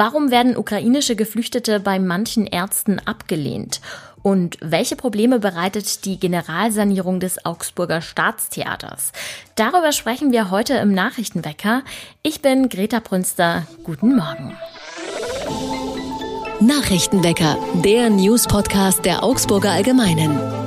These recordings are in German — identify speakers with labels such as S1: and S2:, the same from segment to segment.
S1: Warum werden ukrainische Geflüchtete bei manchen Ärzten abgelehnt? Und welche Probleme bereitet die Generalsanierung des Augsburger Staatstheaters? Darüber sprechen wir heute im Nachrichtenwecker. Ich bin Greta Brünster. Guten Morgen.
S2: Nachrichtenwecker, der News-Podcast der Augsburger Allgemeinen.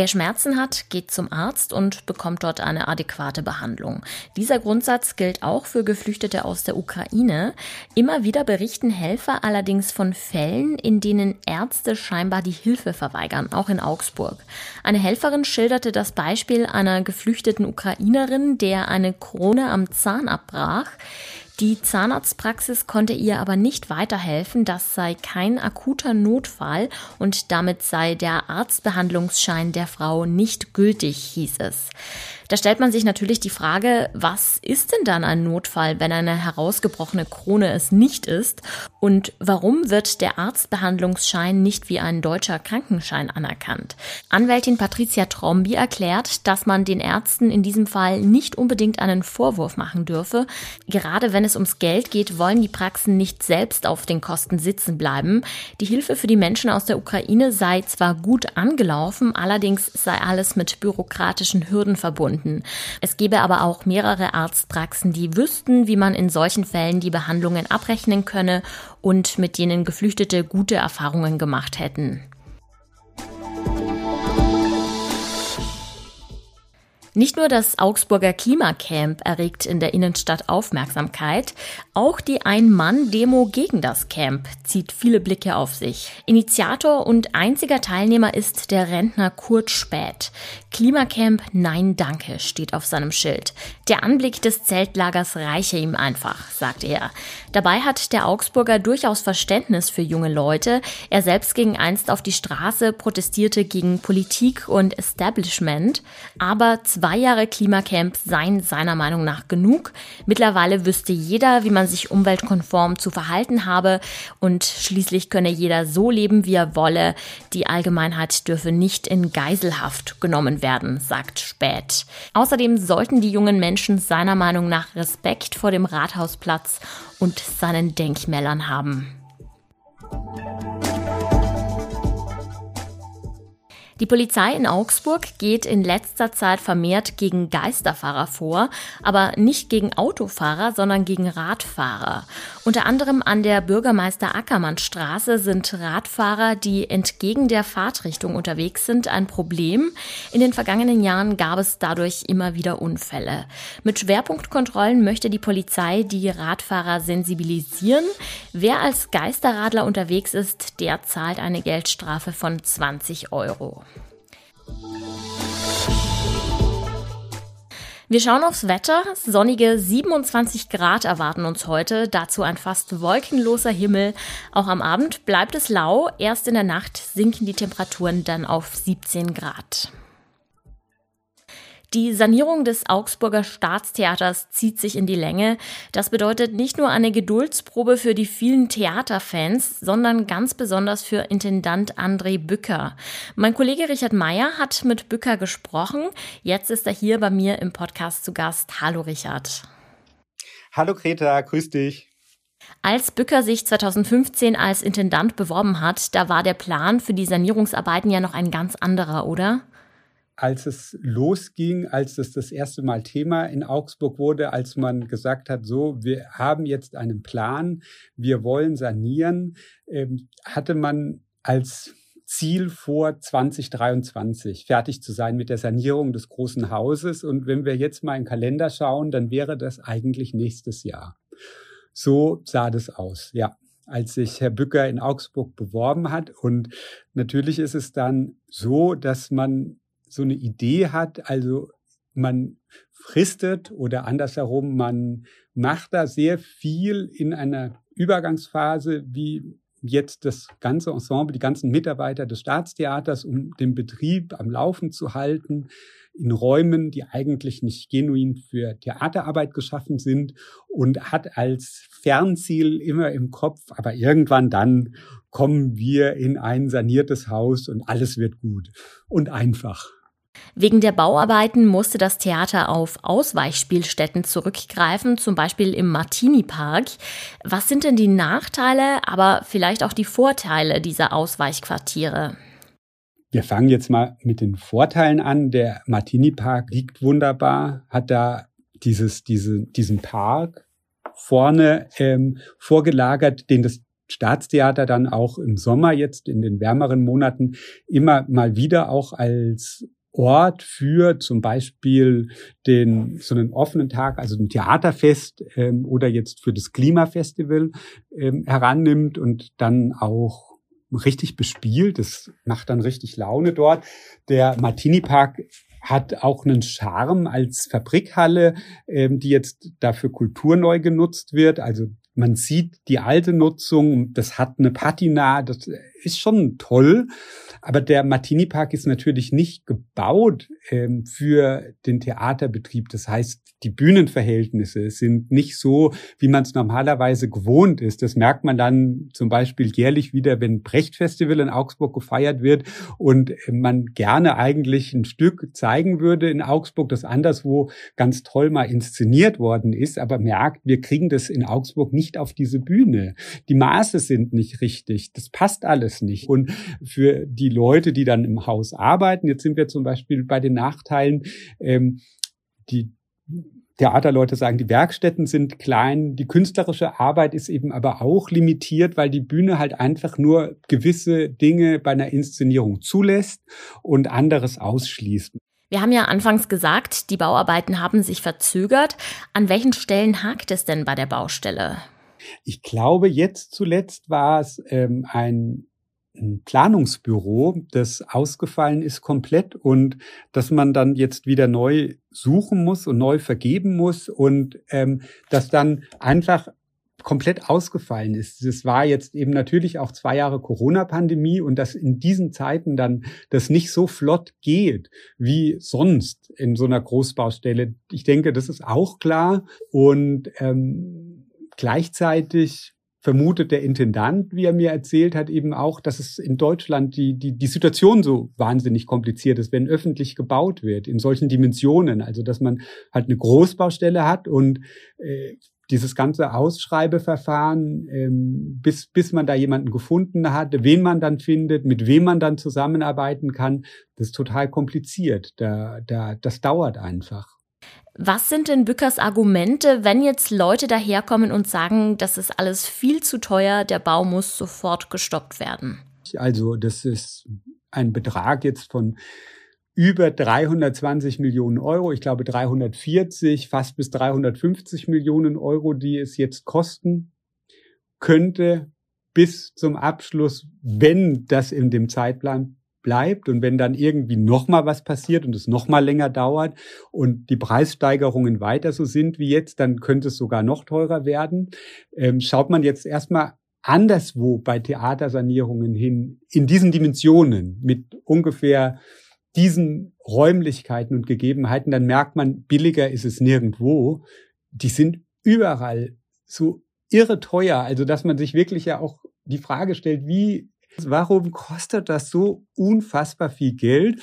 S1: Wer Schmerzen hat, geht zum Arzt und bekommt dort eine adäquate Behandlung. Dieser Grundsatz gilt auch für Geflüchtete aus der Ukraine. Immer wieder berichten Helfer allerdings von Fällen, in denen Ärzte scheinbar die Hilfe verweigern, auch in Augsburg. Eine Helferin schilderte das Beispiel einer geflüchteten Ukrainerin, der eine Krone am Zahn abbrach. Die Zahnarztpraxis konnte ihr aber nicht weiterhelfen, das sei kein akuter Notfall und damit sei der Arztbehandlungsschein der Frau nicht gültig, hieß es. Da stellt man sich natürlich die Frage, was ist denn dann ein Notfall, wenn eine herausgebrochene Krone es nicht ist? Und warum wird der Arztbehandlungsschein nicht wie ein deutscher Krankenschein anerkannt? Anwältin Patricia Trombi erklärt, dass man den Ärzten in diesem Fall nicht unbedingt einen Vorwurf machen dürfe. Gerade wenn es ums Geld geht, wollen die Praxen nicht selbst auf den Kosten sitzen bleiben. Die Hilfe für die Menschen aus der Ukraine sei zwar gut angelaufen, allerdings sei alles mit bürokratischen Hürden verbunden finden. Es gäbe aber auch mehrere Arztpraxen, die wüssten, wie man in solchen Fällen die Behandlungen abrechnen könne und mit denen Geflüchtete gute Erfahrungen gemacht hätten. Nicht nur das Augsburger Klimacamp erregt in der Innenstadt Aufmerksamkeit, auch die Ein-Mann-Demo gegen das Camp zieht viele Blicke auf sich. Initiator und einziger Teilnehmer ist der Rentner Kurt Späth. Klimacamp Nein Danke steht auf seinem Schild. Der Anblick des Zeltlagers reiche ihm einfach, sagt er. Dabei hat der Augsburger durchaus Verständnis für junge Leute. Er selbst ging einst auf die Straße, protestierte gegen Politik und Establishment, aber Jahre Klimacamp seien seiner Meinung nach genug. Mittlerweile wüsste jeder, wie man sich umweltkonform zu verhalten habe und schließlich könne jeder so leben, wie er wolle. Die Allgemeinheit dürfe nicht in Geiselhaft genommen werden, sagt Späth. Außerdem sollten die jungen Menschen seiner Meinung nach Respekt vor dem Rathausplatz und seinen Denkmälern haben. Die Polizei in Augsburg geht in letzter Zeit vermehrt gegen Geisterfahrer vor, aber nicht gegen Autofahrer, sondern gegen Radfahrer. Unter anderem an der Bürgermeister Ackermann Straße sind Radfahrer, die entgegen der Fahrtrichtung unterwegs sind, ein Problem. In den vergangenen Jahren gab es dadurch immer wieder Unfälle. Mit Schwerpunktkontrollen möchte die Polizei die Radfahrer sensibilisieren. Wer als Geisterradler unterwegs ist, der zahlt eine Geldstrafe von 20 Euro. Wir schauen aufs Wetter. Sonnige 27 Grad erwarten uns heute. Dazu ein fast wolkenloser Himmel. Auch am Abend bleibt es lau. Erst in der Nacht sinken die Temperaturen dann auf 17 Grad. Die Sanierung des Augsburger Staatstheaters zieht sich in die Länge. Das bedeutet nicht nur eine Geduldsprobe für die vielen Theaterfans, sondern ganz besonders für Intendant André Bücker. Mein Kollege Richard Meyer hat mit Bücker gesprochen. Jetzt ist er hier bei mir im Podcast zu Gast. Hallo Richard.
S3: Hallo Greta, grüß dich.
S1: Als Bücker sich 2015 als Intendant beworben hat, da war der Plan für die Sanierungsarbeiten ja noch ein ganz anderer, oder?
S3: Als es losging, als es das erste Mal Thema in Augsburg wurde, als man gesagt hat, so, wir haben jetzt einen Plan, wir wollen sanieren, ähm, hatte man als Ziel vor 2023 fertig zu sein mit der Sanierung des großen Hauses. Und wenn wir jetzt mal in den Kalender schauen, dann wäre das eigentlich nächstes Jahr. So sah das aus, ja als sich Herr Bücker in Augsburg beworben hat. Und natürlich ist es dann so, dass man so eine Idee hat, also man fristet oder andersherum, man macht da sehr viel in einer Übergangsphase, wie jetzt das ganze Ensemble, die ganzen Mitarbeiter des Staatstheaters, um den Betrieb am Laufen zu halten, in Räumen, die eigentlich nicht genuin für Theaterarbeit geschaffen sind und hat als Fernziel immer im Kopf, aber irgendwann dann kommen wir in ein saniertes Haus und alles wird gut und einfach.
S1: Wegen der Bauarbeiten musste das Theater auf Ausweichspielstätten zurückgreifen, zum Beispiel im Martini Park. Was sind denn die Nachteile, aber vielleicht auch die Vorteile dieser Ausweichquartiere?
S3: Wir fangen jetzt mal mit den Vorteilen an. Der Martini Park liegt wunderbar, hat da dieses, diese, diesen Park vorne ähm, vorgelagert, den das Staatstheater dann auch im Sommer jetzt in den wärmeren Monaten immer mal wieder auch als Ort für zum Beispiel den so einen offenen Tag, also ein Theaterfest ähm, oder jetzt für das Klimafestival ähm, herannimmt und dann auch richtig bespielt. Das macht dann richtig Laune dort. Der Martini Park hat auch einen Charme als Fabrikhalle, ähm, die jetzt dafür kulturneu genutzt wird. Also man sieht die alte Nutzung, das hat eine Patina, das ist schon toll. Aber der Martini Park ist natürlich nicht gebaut ähm, für den Theaterbetrieb. Das heißt, die Bühnenverhältnisse sind nicht so, wie man es normalerweise gewohnt ist. Das merkt man dann zum Beispiel jährlich wieder, wenn Brecht-Festival in Augsburg gefeiert wird und man gerne eigentlich ein Stück zeigen würde in Augsburg, das anderswo ganz toll mal inszeniert worden ist, aber merkt, wir kriegen das in Augsburg nicht auf diese Bühne. Die Maße sind nicht richtig. Das passt alles nicht. Und für die Leute, die dann im Haus arbeiten, jetzt sind wir zum Beispiel bei den Nachteilen, ähm, die Theaterleute sagen, die Werkstätten sind klein, die künstlerische Arbeit ist eben aber auch limitiert, weil die Bühne halt einfach nur gewisse Dinge bei einer Inszenierung zulässt und anderes ausschließt.
S1: Wir haben ja anfangs gesagt, die Bauarbeiten haben sich verzögert. An welchen Stellen hakt es denn bei der Baustelle?
S3: Ich glaube, jetzt zuletzt war es ähm, ein ein Planungsbüro, das ausgefallen ist komplett und dass man dann jetzt wieder neu suchen muss und neu vergeben muss und ähm, das dann einfach komplett ausgefallen ist. Es war jetzt eben natürlich auch zwei Jahre Corona-Pandemie und dass in diesen Zeiten dann das nicht so flott geht wie sonst in so einer Großbaustelle. Ich denke, das ist auch klar und ähm, gleichzeitig vermutet der Intendant, wie er mir erzählt hat, eben auch, dass es in Deutschland die, die, die Situation so wahnsinnig kompliziert ist, wenn öffentlich gebaut wird, in solchen Dimensionen. Also, dass man halt eine Großbaustelle hat und äh, dieses ganze Ausschreibeverfahren, ähm, bis, bis man da jemanden gefunden hat, wen man dann findet, mit wem man dann zusammenarbeiten kann, das ist total kompliziert. Da, da, das dauert einfach.
S1: Was sind denn Bückers Argumente, wenn jetzt Leute daherkommen und sagen, das ist alles viel zu teuer, der Bau muss sofort gestoppt werden?
S3: Also das ist ein Betrag jetzt von über 320 Millionen Euro, ich glaube 340, fast bis 350 Millionen Euro, die es jetzt kosten könnte bis zum Abschluss, wenn das in dem Zeitplan bleibt und wenn dann irgendwie noch mal was passiert und es noch mal länger dauert und die Preissteigerungen weiter so sind wie jetzt, dann könnte es sogar noch teurer werden. Ähm, schaut man jetzt erstmal anderswo bei Theatersanierungen hin, in diesen Dimensionen mit ungefähr diesen Räumlichkeiten und Gegebenheiten, dann merkt man, billiger ist es nirgendwo. Die sind überall so irre teuer, also dass man sich wirklich ja auch die Frage stellt, wie Warum kostet das so unfassbar viel Geld?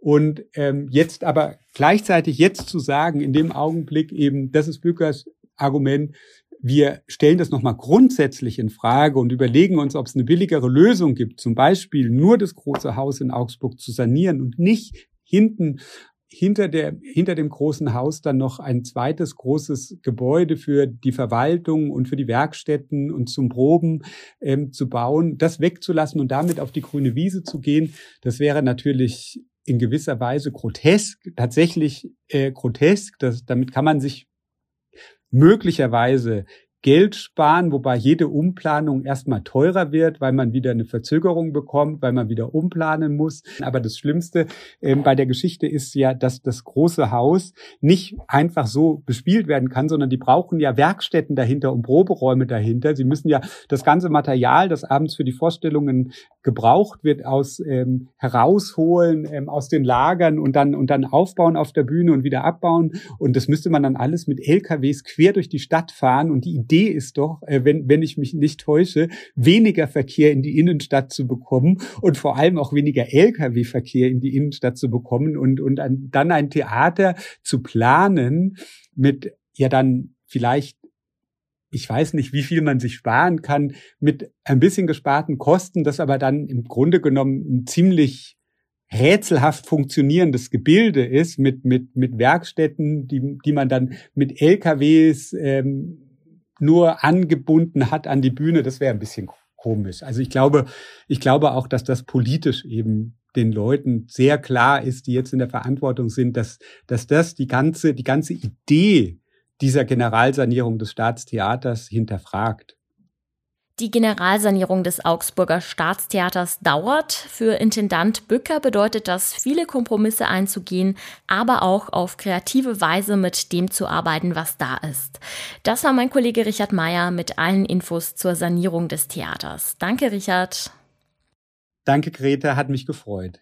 S3: Und ähm, jetzt aber gleichzeitig jetzt zu sagen, in dem Augenblick eben, das ist Bückers Argument, wir stellen das nochmal grundsätzlich in Frage und überlegen uns, ob es eine billigere Lösung gibt, zum Beispiel nur das große Haus in Augsburg zu sanieren und nicht hinten hinter, der, hinter dem großen Haus dann noch ein zweites großes Gebäude für die Verwaltung und für die Werkstätten und zum Proben ähm, zu bauen, das wegzulassen und damit auf die grüne Wiese zu gehen, das wäre natürlich in gewisser Weise grotesk, tatsächlich äh, grotesk. Das, damit kann man sich möglicherweise Geld sparen, wobei jede Umplanung erstmal teurer wird, weil man wieder eine Verzögerung bekommt, weil man wieder umplanen muss. Aber das Schlimmste äh, bei der Geschichte ist ja, dass das große Haus nicht einfach so bespielt werden kann, sondern die brauchen ja Werkstätten dahinter und Proberäume dahinter. Sie müssen ja das ganze Material, das abends für die Vorstellungen gebraucht wird, aus ähm, herausholen ähm, aus den Lagern und dann und dann aufbauen auf der Bühne und wieder abbauen. Und das müsste man dann alles mit LKWs quer durch die Stadt fahren. Und die Idee ist doch, äh, wenn, wenn ich mich nicht täusche, weniger Verkehr in die Innenstadt zu bekommen und vor allem auch weniger Lkw-Verkehr in die Innenstadt zu bekommen und, und dann ein Theater zu planen mit ja dann vielleicht ich weiß nicht, wie viel man sich sparen kann mit ein bisschen gesparten Kosten, das aber dann im Grunde genommen ein ziemlich rätselhaft funktionierendes Gebilde ist mit, mit, mit Werkstätten, die, die man dann mit LKWs ähm, nur angebunden hat an die Bühne, das wäre ein bisschen komisch. Also ich glaube, ich glaube auch, dass das politisch eben den Leuten sehr klar ist, die jetzt in der Verantwortung sind, dass, dass das die ganze, die ganze Idee dieser Generalsanierung des Staatstheaters hinterfragt.
S1: Die Generalsanierung des Augsburger Staatstheaters dauert. Für Intendant Bücker bedeutet das, viele Kompromisse einzugehen, aber auch auf kreative Weise mit dem zu arbeiten, was da ist. Das war mein Kollege Richard Meyer mit allen Infos zur Sanierung des Theaters. Danke, Richard.
S3: Danke, Greta, hat mich gefreut.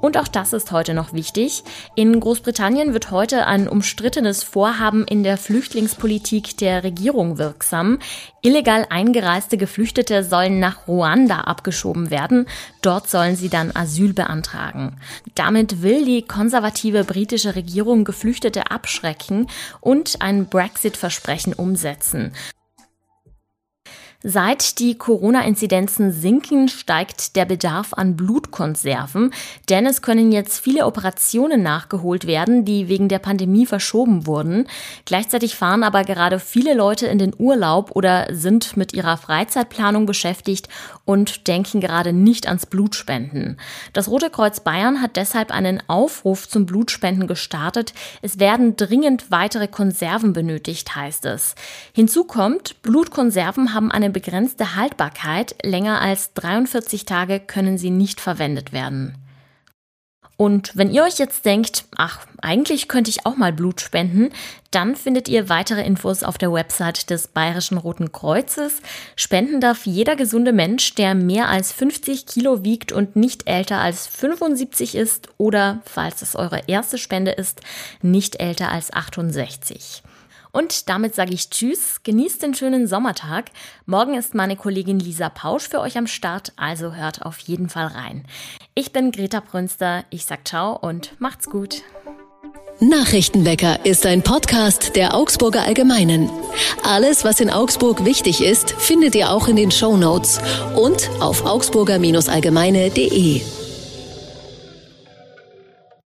S1: Und auch das ist heute noch wichtig. In Großbritannien wird heute ein umstrittenes Vorhaben in der Flüchtlingspolitik der Regierung wirksam. Illegal eingereiste Geflüchtete sollen nach Ruanda abgeschoben werden. Dort sollen sie dann Asyl beantragen. Damit will die konservative britische Regierung Geflüchtete abschrecken und ein Brexit-Versprechen umsetzen. Seit die Corona-Inzidenzen sinken, steigt der Bedarf an Blutkonserven, denn es können jetzt viele Operationen nachgeholt werden, die wegen der Pandemie verschoben wurden. Gleichzeitig fahren aber gerade viele Leute in den Urlaub oder sind mit ihrer Freizeitplanung beschäftigt und denken gerade nicht ans Blutspenden. Das Rote Kreuz Bayern hat deshalb einen Aufruf zum Blutspenden gestartet. Es werden dringend weitere Konserven benötigt, heißt es. Hinzu kommt, Blutkonserven haben begrenzte Haltbarkeit. Länger als 43 Tage können sie nicht verwendet werden. Und wenn ihr euch jetzt denkt, ach, eigentlich könnte ich auch mal Blut spenden, dann findet ihr weitere Infos auf der Website des Bayerischen Roten Kreuzes. Spenden darf jeder gesunde Mensch, der mehr als 50 Kilo wiegt und nicht älter als 75 ist oder, falls es eure erste Spende ist, nicht älter als 68. Und damit sage ich Tschüss, genießt den schönen Sommertag. Morgen ist meine Kollegin Lisa Pausch für euch am Start, also hört auf jeden Fall rein. Ich bin Greta Brünster, ich sag ciao und macht's gut.
S2: Nachrichtenwecker ist ein Podcast der Augsburger Allgemeinen. Alles, was in Augsburg wichtig ist, findet ihr auch in den Show Notes und auf augsburger-allgemeine.de.